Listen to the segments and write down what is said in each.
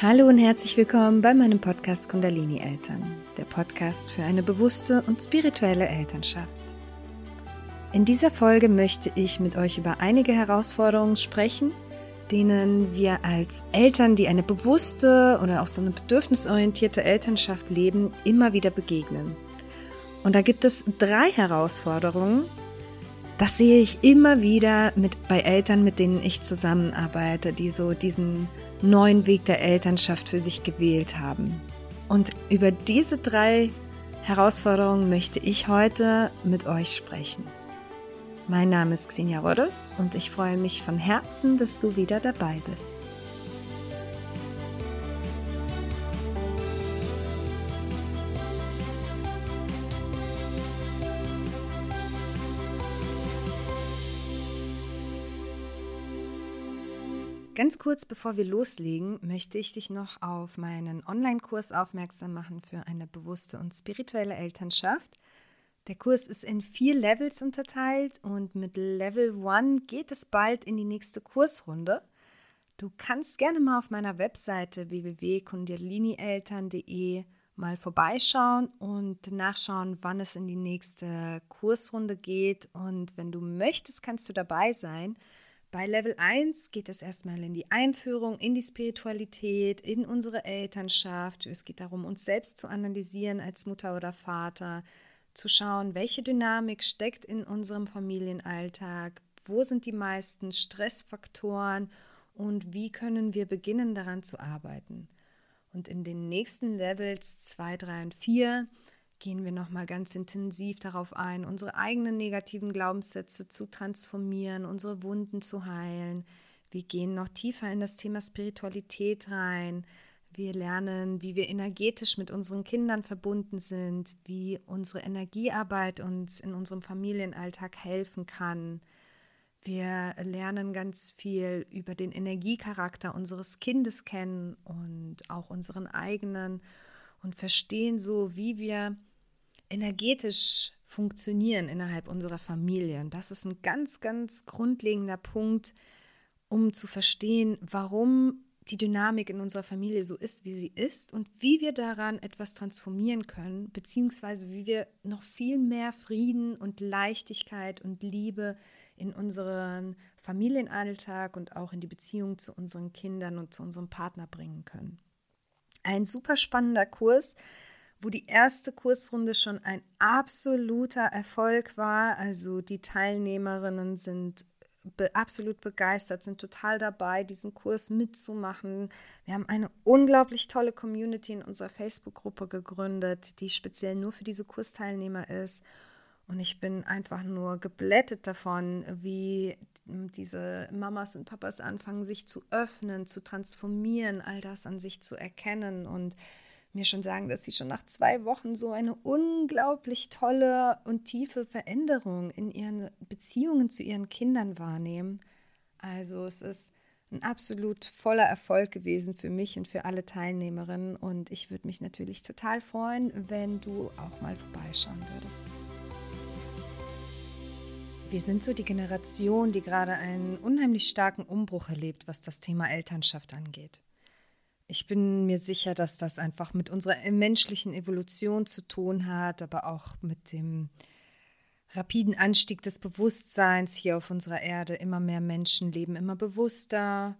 Hallo und herzlich willkommen bei meinem Podcast Kundalini Eltern, der Podcast für eine bewusste und spirituelle Elternschaft. In dieser Folge möchte ich mit euch über einige Herausforderungen sprechen, denen wir als Eltern, die eine bewusste oder auch so eine bedürfnisorientierte Elternschaft leben, immer wieder begegnen. Und da gibt es drei Herausforderungen, das sehe ich immer wieder mit, bei Eltern, mit denen ich zusammenarbeite, die so diesen neuen Weg der Elternschaft für sich gewählt haben. Und über diese drei Herausforderungen möchte ich heute mit euch sprechen. Mein Name ist Xenia Rodos und ich freue mich von Herzen, dass du wieder dabei bist. Kurz bevor wir loslegen, möchte ich dich noch auf meinen Online-Kurs aufmerksam machen für eine bewusste und spirituelle Elternschaft. Der Kurs ist in vier Levels unterteilt und mit Level 1 geht es bald in die nächste Kursrunde. Du kannst gerne mal auf meiner Webseite www.kundalinieltern.de mal vorbeischauen und nachschauen, wann es in die nächste Kursrunde geht. Und wenn du möchtest, kannst du dabei sein. Bei Level 1 geht es erstmal in die Einführung, in die Spiritualität, in unsere Elternschaft. Es geht darum, uns selbst zu analysieren als Mutter oder Vater, zu schauen, welche Dynamik steckt in unserem Familienalltag, wo sind die meisten Stressfaktoren und wie können wir beginnen daran zu arbeiten. Und in den nächsten Levels 2, 3 und 4 gehen wir nochmal ganz intensiv darauf ein, unsere eigenen negativen Glaubenssätze zu transformieren, unsere Wunden zu heilen. Wir gehen noch tiefer in das Thema Spiritualität rein. Wir lernen, wie wir energetisch mit unseren Kindern verbunden sind, wie unsere Energiearbeit uns in unserem Familienalltag helfen kann. Wir lernen ganz viel über den Energiecharakter unseres Kindes kennen und auch unseren eigenen und verstehen so, wie wir energetisch funktionieren innerhalb unserer Familie. Und das ist ein ganz, ganz grundlegender Punkt, um zu verstehen, warum die Dynamik in unserer Familie so ist, wie sie ist und wie wir daran etwas transformieren können, beziehungsweise wie wir noch viel mehr Frieden und Leichtigkeit und Liebe in unseren Familienalltag und auch in die Beziehung zu unseren Kindern und zu unserem Partner bringen können. Ein super spannender Kurs, wo die erste Kursrunde schon ein absoluter Erfolg war. Also die Teilnehmerinnen sind be absolut begeistert, sind total dabei, diesen Kurs mitzumachen. Wir haben eine unglaublich tolle Community in unserer Facebook-Gruppe gegründet, die speziell nur für diese Kursteilnehmer ist. Und ich bin einfach nur geblättet davon, wie diese Mamas und Papas anfangen, sich zu öffnen, zu transformieren, all das an sich zu erkennen und mir schon sagen, dass sie schon nach zwei Wochen so eine unglaublich tolle und tiefe Veränderung in ihren Beziehungen zu ihren Kindern wahrnehmen. Also es ist ein absolut voller Erfolg gewesen für mich und für alle Teilnehmerinnen und ich würde mich natürlich total freuen, wenn du auch mal vorbeischauen würdest. Wir sind so die Generation, die gerade einen unheimlich starken Umbruch erlebt, was das Thema Elternschaft angeht. Ich bin mir sicher, dass das einfach mit unserer menschlichen Evolution zu tun hat, aber auch mit dem rapiden Anstieg des Bewusstseins hier auf unserer Erde. Immer mehr Menschen leben immer bewusster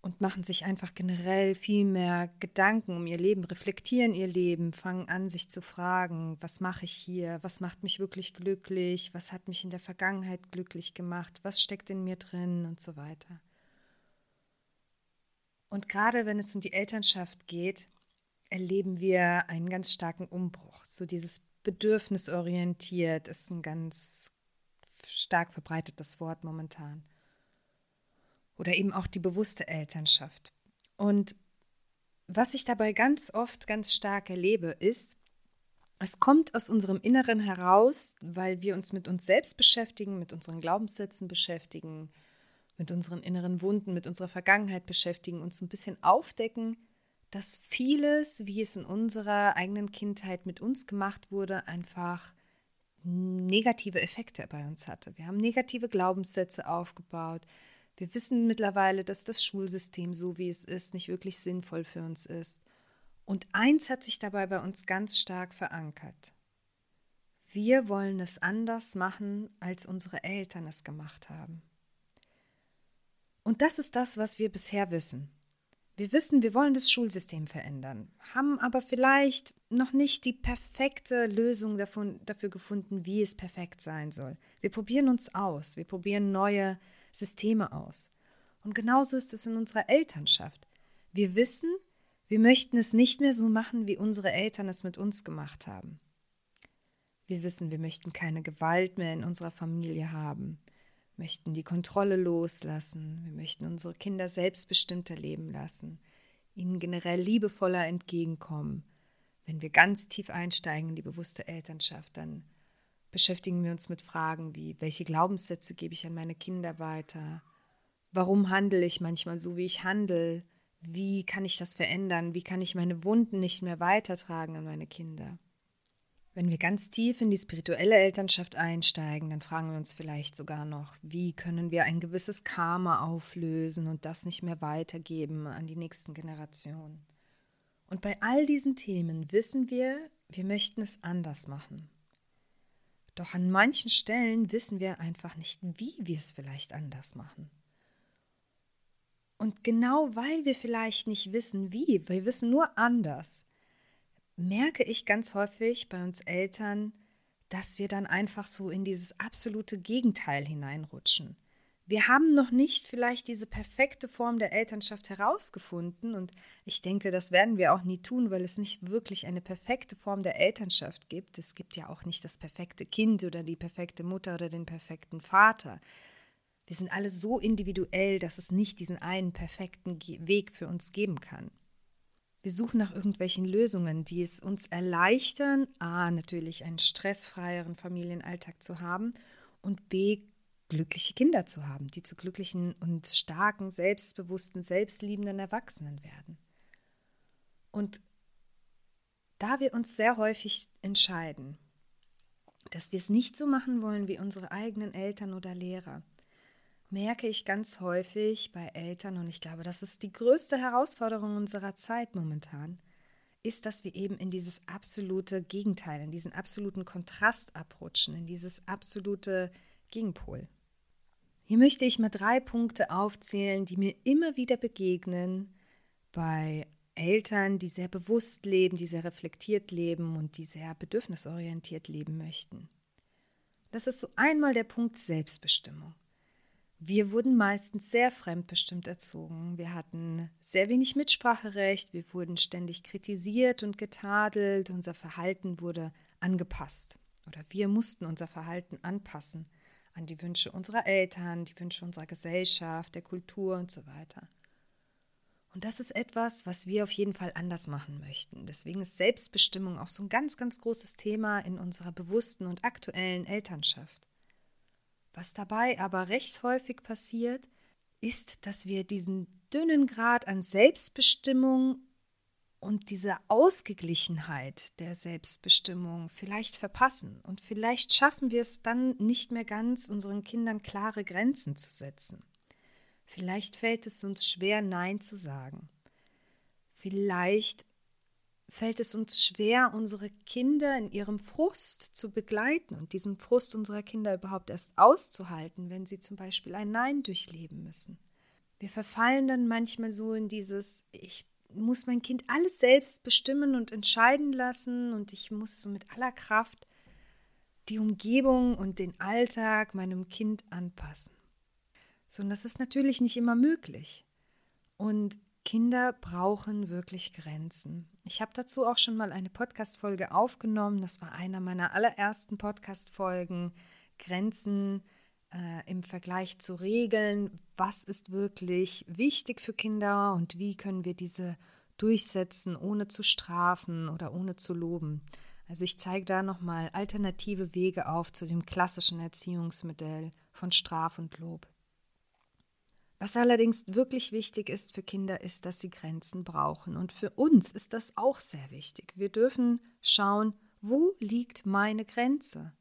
und machen sich einfach generell viel mehr Gedanken um ihr Leben, reflektieren ihr Leben, fangen an, sich zu fragen, was mache ich hier, was macht mich wirklich glücklich, was hat mich in der Vergangenheit glücklich gemacht, was steckt in mir drin und so weiter. Und gerade wenn es um die Elternschaft geht, erleben wir einen ganz starken Umbruch. So dieses bedürfnisorientiert ist ein ganz stark verbreitetes Wort momentan. Oder eben auch die bewusste Elternschaft. Und was ich dabei ganz oft ganz stark erlebe, ist, es kommt aus unserem Inneren heraus, weil wir uns mit uns selbst beschäftigen, mit unseren Glaubenssätzen beschäftigen, mit unseren inneren Wunden, mit unserer Vergangenheit beschäftigen, uns ein bisschen aufdecken, dass vieles, wie es in unserer eigenen Kindheit mit uns gemacht wurde, einfach negative Effekte bei uns hatte. Wir haben negative Glaubenssätze aufgebaut. Wir wissen mittlerweile, dass das Schulsystem, so wie es ist, nicht wirklich sinnvoll für uns ist. Und eins hat sich dabei bei uns ganz stark verankert. Wir wollen es anders machen, als unsere Eltern es gemacht haben. Und das ist das, was wir bisher wissen. Wir wissen, wir wollen das Schulsystem verändern, haben aber vielleicht noch nicht die perfekte Lösung davon, dafür gefunden, wie es perfekt sein soll. Wir probieren uns aus, wir probieren neue Systeme aus. Und genauso ist es in unserer Elternschaft. Wir wissen, wir möchten es nicht mehr so machen, wie unsere Eltern es mit uns gemacht haben. Wir wissen, wir möchten keine Gewalt mehr in unserer Familie haben, möchten die Kontrolle loslassen, wir möchten unsere Kinder selbstbestimmter leben lassen, ihnen generell liebevoller entgegenkommen. Wenn wir ganz tief einsteigen in die bewusste Elternschaft, dann beschäftigen wir uns mit Fragen wie, welche Glaubenssätze gebe ich an meine Kinder weiter? Warum handle ich manchmal so, wie ich handle? Wie kann ich das verändern? Wie kann ich meine Wunden nicht mehr weitertragen an meine Kinder? Wenn wir ganz tief in die spirituelle Elternschaft einsteigen, dann fragen wir uns vielleicht sogar noch, wie können wir ein gewisses Karma auflösen und das nicht mehr weitergeben an die nächsten Generationen. Und bei all diesen Themen wissen wir, wir möchten es anders machen. Doch an manchen Stellen wissen wir einfach nicht, wie wir es vielleicht anders machen. Und genau weil wir vielleicht nicht wissen, wie, wir wissen nur anders, merke ich ganz häufig bei uns Eltern, dass wir dann einfach so in dieses absolute Gegenteil hineinrutschen. Wir haben noch nicht vielleicht diese perfekte Form der Elternschaft herausgefunden und ich denke, das werden wir auch nie tun, weil es nicht wirklich eine perfekte Form der Elternschaft gibt. Es gibt ja auch nicht das perfekte Kind oder die perfekte Mutter oder den perfekten Vater. Wir sind alle so individuell, dass es nicht diesen einen perfekten Weg für uns geben kann. Wir suchen nach irgendwelchen Lösungen, die es uns erleichtern, a, natürlich einen stressfreieren Familienalltag zu haben und b, glückliche Kinder zu haben, die zu glücklichen und starken, selbstbewussten, selbstliebenden Erwachsenen werden. Und da wir uns sehr häufig entscheiden, dass wir es nicht so machen wollen wie unsere eigenen Eltern oder Lehrer, merke ich ganz häufig bei Eltern, und ich glaube, das ist die größte Herausforderung unserer Zeit momentan, ist, dass wir eben in dieses absolute Gegenteil, in diesen absoluten Kontrast abrutschen, in dieses absolute Gegenpol. Hier möchte ich mal drei Punkte aufzählen, die mir immer wieder begegnen bei Eltern, die sehr bewusst leben, die sehr reflektiert leben und die sehr bedürfnisorientiert leben möchten. Das ist so einmal der Punkt Selbstbestimmung. Wir wurden meistens sehr fremdbestimmt erzogen. Wir hatten sehr wenig Mitspracherecht, wir wurden ständig kritisiert und getadelt, unser Verhalten wurde angepasst oder wir mussten unser Verhalten anpassen an die Wünsche unserer Eltern, die Wünsche unserer Gesellschaft, der Kultur und so weiter. Und das ist etwas, was wir auf jeden Fall anders machen möchten. Deswegen ist Selbstbestimmung auch so ein ganz, ganz großes Thema in unserer bewussten und aktuellen Elternschaft. Was dabei aber recht häufig passiert, ist, dass wir diesen dünnen Grad an Selbstbestimmung und diese Ausgeglichenheit der Selbstbestimmung vielleicht verpassen. Und vielleicht schaffen wir es dann nicht mehr ganz, unseren Kindern klare Grenzen zu setzen. Vielleicht fällt es uns schwer, Nein zu sagen. Vielleicht fällt es uns schwer, unsere Kinder in ihrem Frust zu begleiten und diesen Frust unserer Kinder überhaupt erst auszuhalten, wenn sie zum Beispiel ein Nein durchleben müssen. Wir verfallen dann manchmal so in dieses, ich muss mein Kind alles selbst bestimmen und entscheiden lassen und ich muss so mit aller Kraft die Umgebung und den Alltag meinem Kind anpassen. So, und das ist natürlich nicht immer möglich. Und Kinder brauchen wirklich Grenzen. Ich habe dazu auch schon mal eine Podcast-Folge aufgenommen. Das war einer meiner allerersten Podcast-Folgen. Grenzen äh, im Vergleich zu Regeln. Was ist wirklich wichtig für Kinder und wie können wir diese durchsetzen, ohne zu strafen oder ohne zu loben? Also ich zeige da nochmal alternative Wege auf zu dem klassischen Erziehungsmodell von Straf und Lob. Was allerdings wirklich wichtig ist für Kinder, ist, dass sie Grenzen brauchen. Und für uns ist das auch sehr wichtig. Wir dürfen schauen, wo liegt meine Grenze?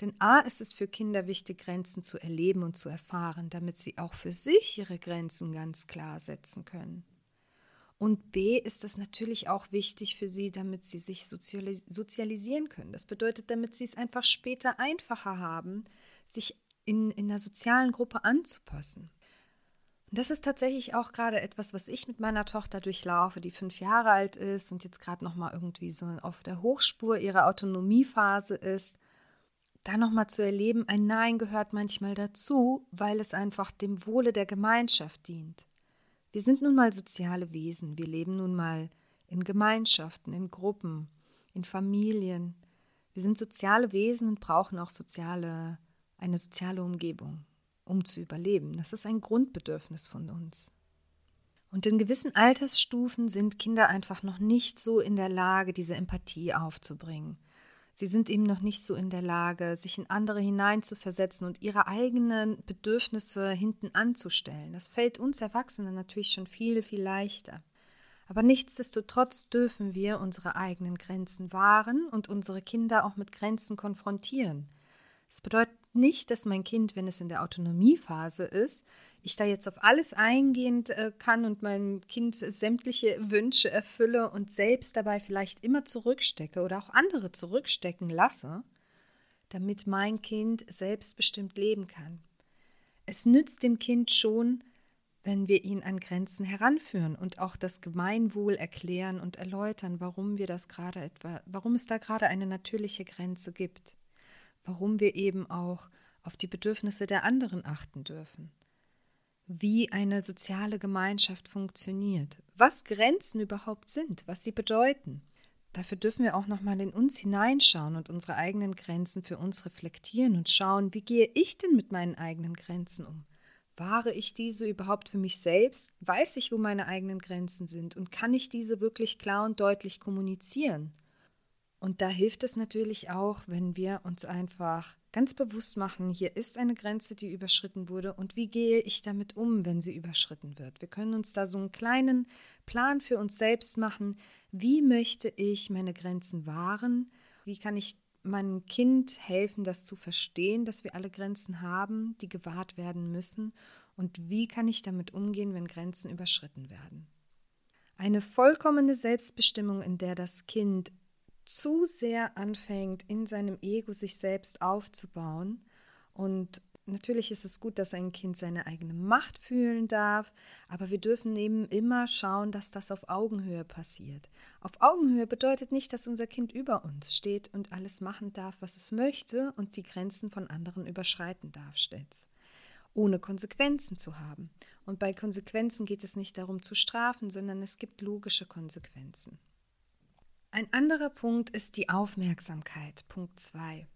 Denn a ist es für Kinder wichtig, Grenzen zu erleben und zu erfahren, damit sie auch für sich ihre Grenzen ganz klar setzen können. Und b ist es natürlich auch wichtig für sie, damit sie sich sozialis sozialisieren können. Das bedeutet, damit sie es einfach später einfacher haben, sich in, in einer sozialen Gruppe anzupassen. Und das ist tatsächlich auch gerade etwas, was ich mit meiner Tochter durchlaufe, die fünf Jahre alt ist und jetzt gerade nochmal irgendwie so auf der Hochspur ihrer Autonomiephase ist. Da nochmal zu erleben, ein Nein gehört manchmal dazu, weil es einfach dem Wohle der Gemeinschaft dient. Wir sind nun mal soziale Wesen, wir leben nun mal in Gemeinschaften, in Gruppen, in Familien. Wir sind soziale Wesen und brauchen auch soziale, eine soziale Umgebung um zu überleben. Das ist ein Grundbedürfnis von uns. Und in gewissen Altersstufen sind Kinder einfach noch nicht so in der Lage, diese Empathie aufzubringen. Sie sind eben noch nicht so in der Lage, sich in andere hineinzuversetzen und ihre eigenen Bedürfnisse hinten anzustellen. Das fällt uns Erwachsenen natürlich schon viel, viel leichter. Aber nichtsdestotrotz dürfen wir unsere eigenen Grenzen wahren und unsere Kinder auch mit Grenzen konfrontieren. Das bedeutet nicht, dass mein Kind, wenn es in der Autonomiephase ist, ich da jetzt auf alles eingehen äh, kann und meinem Kind sämtliche Wünsche erfülle und selbst dabei vielleicht immer zurückstecke oder auch andere zurückstecken lasse, damit mein Kind selbstbestimmt leben kann. Es nützt dem Kind schon, wenn wir ihn an Grenzen heranführen und auch das Gemeinwohl erklären und erläutern, warum wir das gerade etwa, warum es da gerade eine natürliche Grenze gibt warum wir eben auch auf die Bedürfnisse der anderen achten dürfen, wie eine soziale Gemeinschaft funktioniert, was Grenzen überhaupt sind, was sie bedeuten. Dafür dürfen wir auch nochmal in uns hineinschauen und unsere eigenen Grenzen für uns reflektieren und schauen, wie gehe ich denn mit meinen eigenen Grenzen um? Wahre ich diese überhaupt für mich selbst? Weiß ich, wo meine eigenen Grenzen sind? Und kann ich diese wirklich klar und deutlich kommunizieren? Und da hilft es natürlich auch, wenn wir uns einfach ganz bewusst machen, hier ist eine Grenze, die überschritten wurde und wie gehe ich damit um, wenn sie überschritten wird. Wir können uns da so einen kleinen Plan für uns selbst machen, wie möchte ich meine Grenzen wahren, wie kann ich meinem Kind helfen, das zu verstehen, dass wir alle Grenzen haben, die gewahrt werden müssen und wie kann ich damit umgehen, wenn Grenzen überschritten werden. Eine vollkommene Selbstbestimmung, in der das Kind zu sehr anfängt, in seinem Ego sich selbst aufzubauen. Und natürlich ist es gut, dass ein Kind seine eigene Macht fühlen darf, aber wir dürfen eben immer schauen, dass das auf Augenhöhe passiert. Auf Augenhöhe bedeutet nicht, dass unser Kind über uns steht und alles machen darf, was es möchte und die Grenzen von anderen überschreiten darf stets ohne Konsequenzen zu haben. Und bei Konsequenzen geht es nicht darum zu strafen, sondern es gibt logische Konsequenzen. Ein anderer Punkt ist die Aufmerksamkeit, Punkt 2.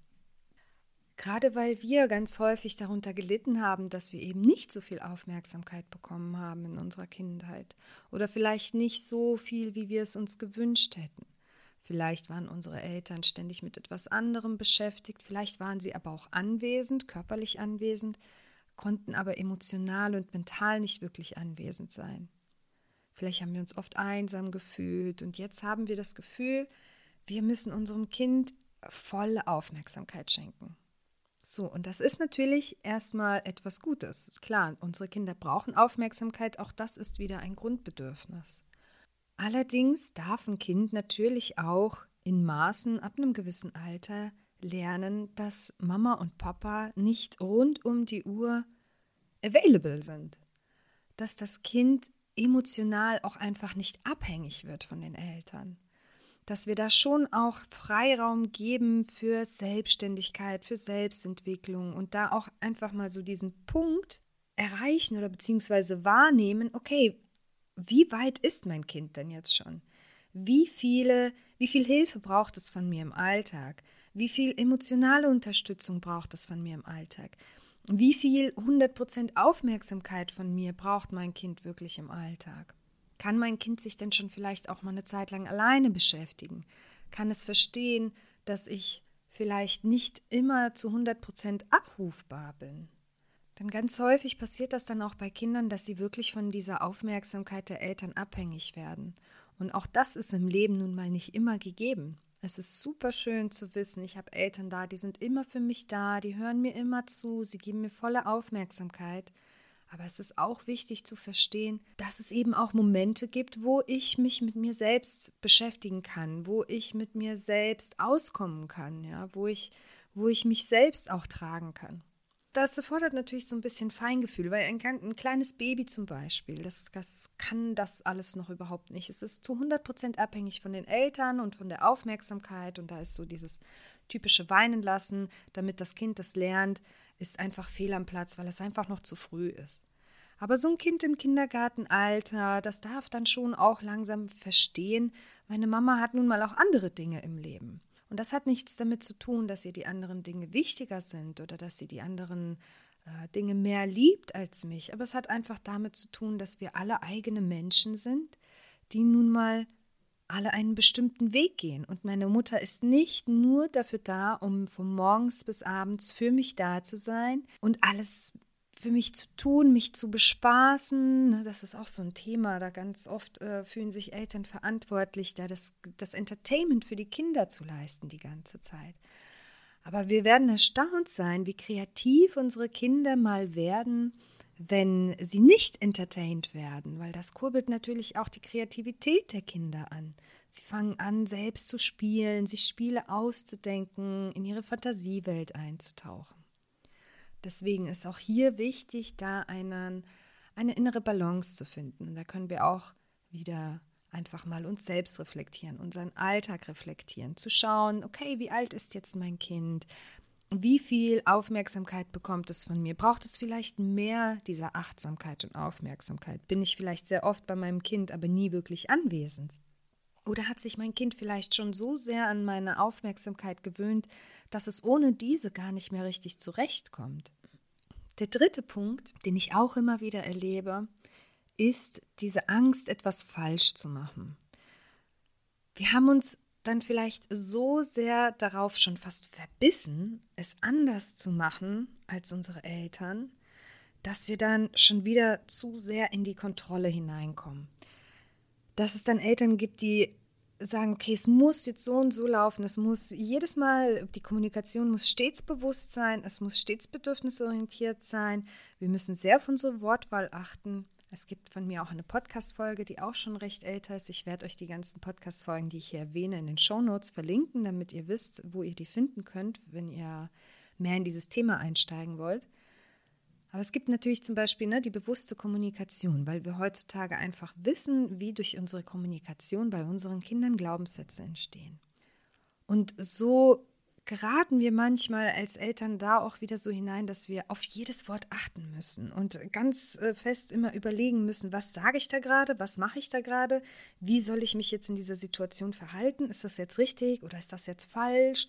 Gerade weil wir ganz häufig darunter gelitten haben, dass wir eben nicht so viel Aufmerksamkeit bekommen haben in unserer Kindheit oder vielleicht nicht so viel, wie wir es uns gewünscht hätten. Vielleicht waren unsere Eltern ständig mit etwas anderem beschäftigt, vielleicht waren sie aber auch anwesend, körperlich anwesend, konnten aber emotional und mental nicht wirklich anwesend sein. Vielleicht haben wir uns oft einsam gefühlt und jetzt haben wir das Gefühl, wir müssen unserem Kind volle Aufmerksamkeit schenken. So, und das ist natürlich erstmal etwas Gutes. Klar, unsere Kinder brauchen Aufmerksamkeit, auch das ist wieder ein Grundbedürfnis. Allerdings darf ein Kind natürlich auch in Maßen ab einem gewissen Alter lernen, dass Mama und Papa nicht rund um die Uhr available sind. Dass das Kind emotional auch einfach nicht abhängig wird von den Eltern. Dass wir da schon auch Freiraum geben für Selbstständigkeit, für Selbstentwicklung und da auch einfach mal so diesen Punkt erreichen oder beziehungsweise wahrnehmen, okay, wie weit ist mein Kind denn jetzt schon? Wie viele, wie viel Hilfe braucht es von mir im Alltag? Wie viel emotionale Unterstützung braucht es von mir im Alltag? Wie viel 100% Aufmerksamkeit von mir braucht mein Kind wirklich im Alltag? Kann mein Kind sich denn schon vielleicht auch mal eine Zeit lang alleine beschäftigen? Kann es verstehen, dass ich vielleicht nicht immer zu 100% abrufbar bin? Denn ganz häufig passiert das dann auch bei Kindern, dass sie wirklich von dieser Aufmerksamkeit der Eltern abhängig werden. Und auch das ist im Leben nun mal nicht immer gegeben. Es ist super schön zu wissen, ich habe Eltern da, die sind immer für mich da, die hören mir immer zu, sie geben mir volle Aufmerksamkeit. Aber es ist auch wichtig zu verstehen, dass es eben auch Momente gibt, wo ich mich mit mir selbst beschäftigen kann, wo ich mit mir selbst auskommen kann, ja, wo ich, wo ich mich selbst auch tragen kann. Das erfordert natürlich so ein bisschen Feingefühl, weil ein, ein kleines Baby zum Beispiel, das, das, kann das alles noch überhaupt nicht. Es ist zu 100 Prozent abhängig von den Eltern und von der Aufmerksamkeit. Und da ist so dieses typische Weinen lassen, damit das Kind das lernt, ist einfach fehl am Platz, weil es einfach noch zu früh ist. Aber so ein Kind im Kindergartenalter, das darf dann schon auch langsam verstehen, meine Mama hat nun mal auch andere Dinge im Leben. Und das hat nichts damit zu tun, dass ihr die anderen Dinge wichtiger sind oder dass sie die anderen äh, Dinge mehr liebt als mich. Aber es hat einfach damit zu tun, dass wir alle eigene Menschen sind, die nun mal alle einen bestimmten Weg gehen. Und meine Mutter ist nicht nur dafür da, um von morgens bis abends für mich da zu sein und alles für mich zu tun, mich zu bespaßen. Ne, das ist auch so ein Thema. Da ganz oft äh, fühlen sich Eltern verantwortlich, da das, das Entertainment für die Kinder zu leisten die ganze Zeit. Aber wir werden erstaunt sein, wie kreativ unsere Kinder mal werden, wenn sie nicht entertained werden, weil das kurbelt natürlich auch die Kreativität der Kinder an. Sie fangen an, selbst zu spielen, sich Spiele auszudenken, in ihre Fantasiewelt einzutauchen. Deswegen ist auch hier wichtig, da einen, eine innere Balance zu finden. Und da können wir auch wieder einfach mal uns selbst reflektieren, unseren Alltag reflektieren, zu schauen, okay, wie alt ist jetzt mein Kind? Wie viel Aufmerksamkeit bekommt es von mir? Braucht es vielleicht mehr dieser Achtsamkeit und Aufmerksamkeit? Bin ich vielleicht sehr oft bei meinem Kind, aber nie wirklich anwesend? Oder hat sich mein Kind vielleicht schon so sehr an meine Aufmerksamkeit gewöhnt, dass es ohne diese gar nicht mehr richtig zurechtkommt? Der dritte Punkt, den ich auch immer wieder erlebe, ist diese Angst, etwas falsch zu machen. Wir haben uns dann vielleicht so sehr darauf schon fast verbissen, es anders zu machen als unsere Eltern, dass wir dann schon wieder zu sehr in die Kontrolle hineinkommen. Dass es dann Eltern gibt, die sagen, okay, es muss jetzt so und so laufen, es muss jedes Mal, die Kommunikation muss stets bewusst sein, es muss stets bedürfnisorientiert sein, wir müssen sehr auf unsere Wortwahl achten. Es gibt von mir auch eine Podcast-Folge, die auch schon recht älter ist. Ich werde euch die ganzen Podcast-Folgen, die ich hier erwähne, in den Show Notes verlinken, damit ihr wisst, wo ihr die finden könnt, wenn ihr mehr in dieses Thema einsteigen wollt. Aber es gibt natürlich zum Beispiel ne, die bewusste Kommunikation, weil wir heutzutage einfach wissen, wie durch unsere Kommunikation bei unseren Kindern Glaubenssätze entstehen. Und so geraten wir manchmal als Eltern da auch wieder so hinein, dass wir auf jedes Wort achten müssen und ganz äh, fest immer überlegen müssen, was sage ich da gerade, was mache ich da gerade, wie soll ich mich jetzt in dieser Situation verhalten, ist das jetzt richtig oder ist das jetzt falsch?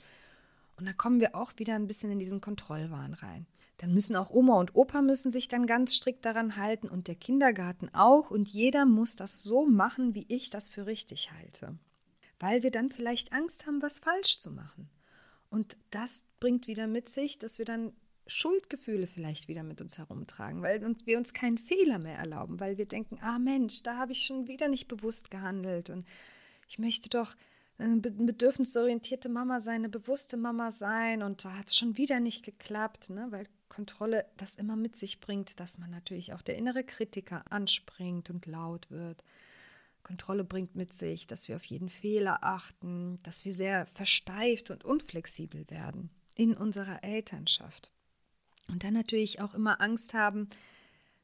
Und da kommen wir auch wieder ein bisschen in diesen Kontrollwahn rein. Dann müssen auch Oma und Opa müssen sich dann ganz strikt daran halten und der Kindergarten auch und jeder muss das so machen, wie ich das für richtig halte. Weil wir dann vielleicht Angst haben, was falsch zu machen. Und das bringt wieder mit sich, dass wir dann Schuldgefühle vielleicht wieder mit uns herumtragen, weil wir uns keinen Fehler mehr erlauben, weil wir denken, ah Mensch, da habe ich schon wieder nicht bewusst gehandelt und ich möchte doch eine bedürfnisorientierte Mama sein, eine bewusste Mama sein und da hat es schon wieder nicht geklappt, ne? weil Kontrolle das immer mit sich bringt, dass man natürlich auch der innere Kritiker anspringt und laut wird. Kontrolle bringt mit sich, dass wir auf jeden Fehler achten, dass wir sehr versteift und unflexibel werden in unserer Elternschaft. Und dann natürlich auch immer Angst haben,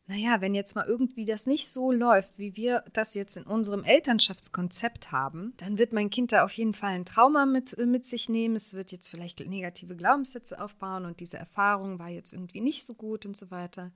naja, wenn jetzt mal irgendwie das nicht so läuft, wie wir das jetzt in unserem Elternschaftskonzept haben, dann wird mein Kind da auf jeden Fall ein Trauma mit, mit sich nehmen. Es wird jetzt vielleicht negative Glaubenssätze aufbauen und diese Erfahrung war jetzt irgendwie nicht so gut und so weiter.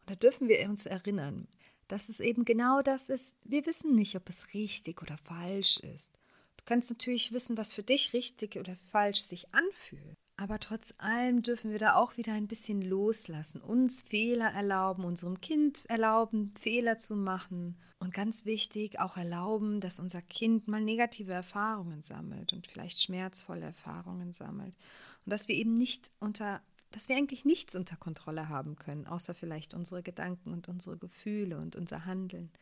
Und da dürfen wir uns erinnern, dass es eben genau das ist. Wir wissen nicht, ob es richtig oder falsch ist. Du kannst natürlich wissen, was für dich richtig oder falsch sich anfühlt. Aber trotz allem dürfen wir da auch wieder ein bisschen loslassen, uns Fehler erlauben, unserem Kind erlauben, Fehler zu machen. Und ganz wichtig, auch erlauben, dass unser Kind mal negative Erfahrungen sammelt und vielleicht schmerzvolle Erfahrungen sammelt. Und dass wir eben nicht unter, dass wir eigentlich nichts unter Kontrolle haben können, außer vielleicht unsere Gedanken und unsere Gefühle und unser Handeln.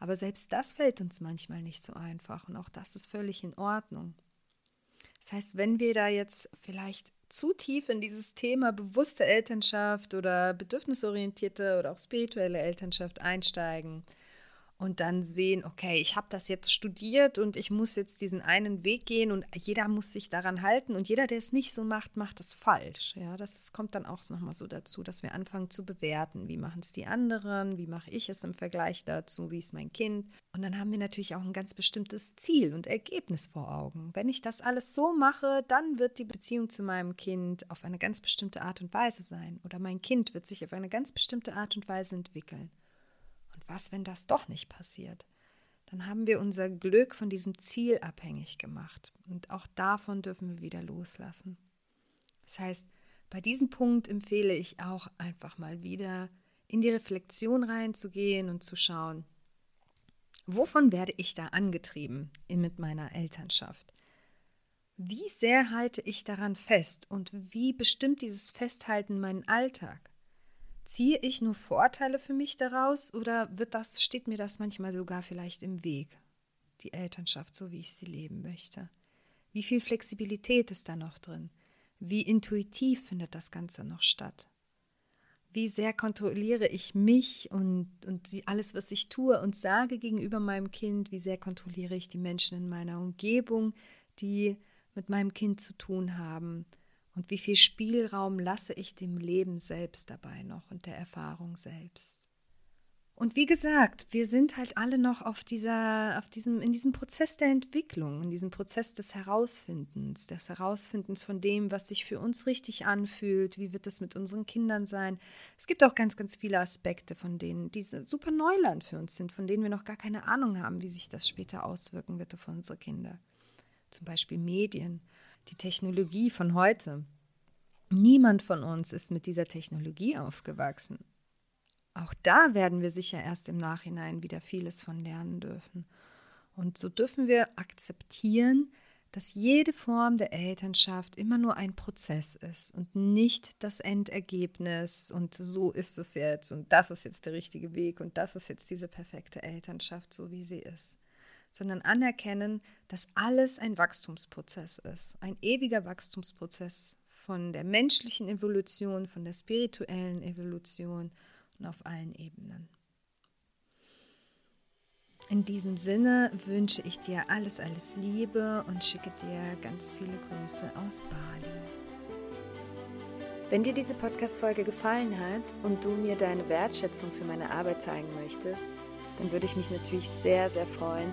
Aber selbst das fällt uns manchmal nicht so einfach und auch das ist völlig in Ordnung. Das heißt, wenn wir da jetzt vielleicht zu tief in dieses Thema bewusste Elternschaft oder bedürfnisorientierte oder auch spirituelle Elternschaft einsteigen, und dann sehen, okay, ich habe das jetzt studiert und ich muss jetzt diesen einen Weg gehen und jeder muss sich daran halten und jeder, der es nicht so macht, macht es falsch. Ja, das kommt dann auch nochmal so dazu, dass wir anfangen zu bewerten, wie machen es die anderen, wie mache ich es im Vergleich dazu, wie ist mein Kind. Und dann haben wir natürlich auch ein ganz bestimmtes Ziel und Ergebnis vor Augen. Wenn ich das alles so mache, dann wird die Beziehung zu meinem Kind auf eine ganz bestimmte Art und Weise sein oder mein Kind wird sich auf eine ganz bestimmte Art und Weise entwickeln was, wenn das doch nicht passiert? Dann haben wir unser Glück von diesem Ziel abhängig gemacht. Und auch davon dürfen wir wieder loslassen. Das heißt, bei diesem Punkt empfehle ich auch einfach mal wieder in die Reflexion reinzugehen und zu schauen, wovon werde ich da angetrieben mit meiner Elternschaft? Wie sehr halte ich daran fest und wie bestimmt dieses Festhalten meinen Alltag? Ziehe ich nur Vorteile für mich daraus oder wird das, steht mir das manchmal sogar vielleicht im Weg? Die Elternschaft, so wie ich sie leben möchte. Wie viel Flexibilität ist da noch drin? Wie intuitiv findet das Ganze noch statt? Wie sehr kontrolliere ich mich und, und alles, was ich tue und sage gegenüber meinem Kind? Wie sehr kontrolliere ich die Menschen in meiner Umgebung, die mit meinem Kind zu tun haben? Und wie viel Spielraum lasse ich dem Leben selbst dabei noch und der Erfahrung selbst? Und wie gesagt, wir sind halt alle noch auf dieser, auf diesem, in diesem Prozess der Entwicklung, in diesem Prozess des Herausfindens, des Herausfindens von dem, was sich für uns richtig anfühlt, wie wird es mit unseren Kindern sein. Es gibt auch ganz, ganz viele Aspekte, von denen diese super Neuland für uns sind, von denen wir noch gar keine Ahnung haben, wie sich das später auswirken wird auf unsere Kinder. Zum Beispiel Medien die Technologie von heute. Niemand von uns ist mit dieser Technologie aufgewachsen. Auch da werden wir sicher erst im Nachhinein wieder vieles von lernen dürfen. Und so dürfen wir akzeptieren, dass jede Form der Elternschaft immer nur ein Prozess ist und nicht das Endergebnis und so ist es jetzt und das ist jetzt der richtige Weg und das ist jetzt diese perfekte Elternschaft, so wie sie ist sondern anerkennen, dass alles ein Wachstumsprozess ist, ein ewiger Wachstumsprozess von der menschlichen Evolution, von der spirituellen Evolution und auf allen Ebenen. In diesem Sinne wünsche ich dir alles, alles Liebe und schicke dir ganz viele Grüße aus Bali. Wenn dir diese Podcast-Folge gefallen hat und du mir deine Wertschätzung für meine Arbeit zeigen möchtest, dann würde ich mich natürlich sehr, sehr freuen,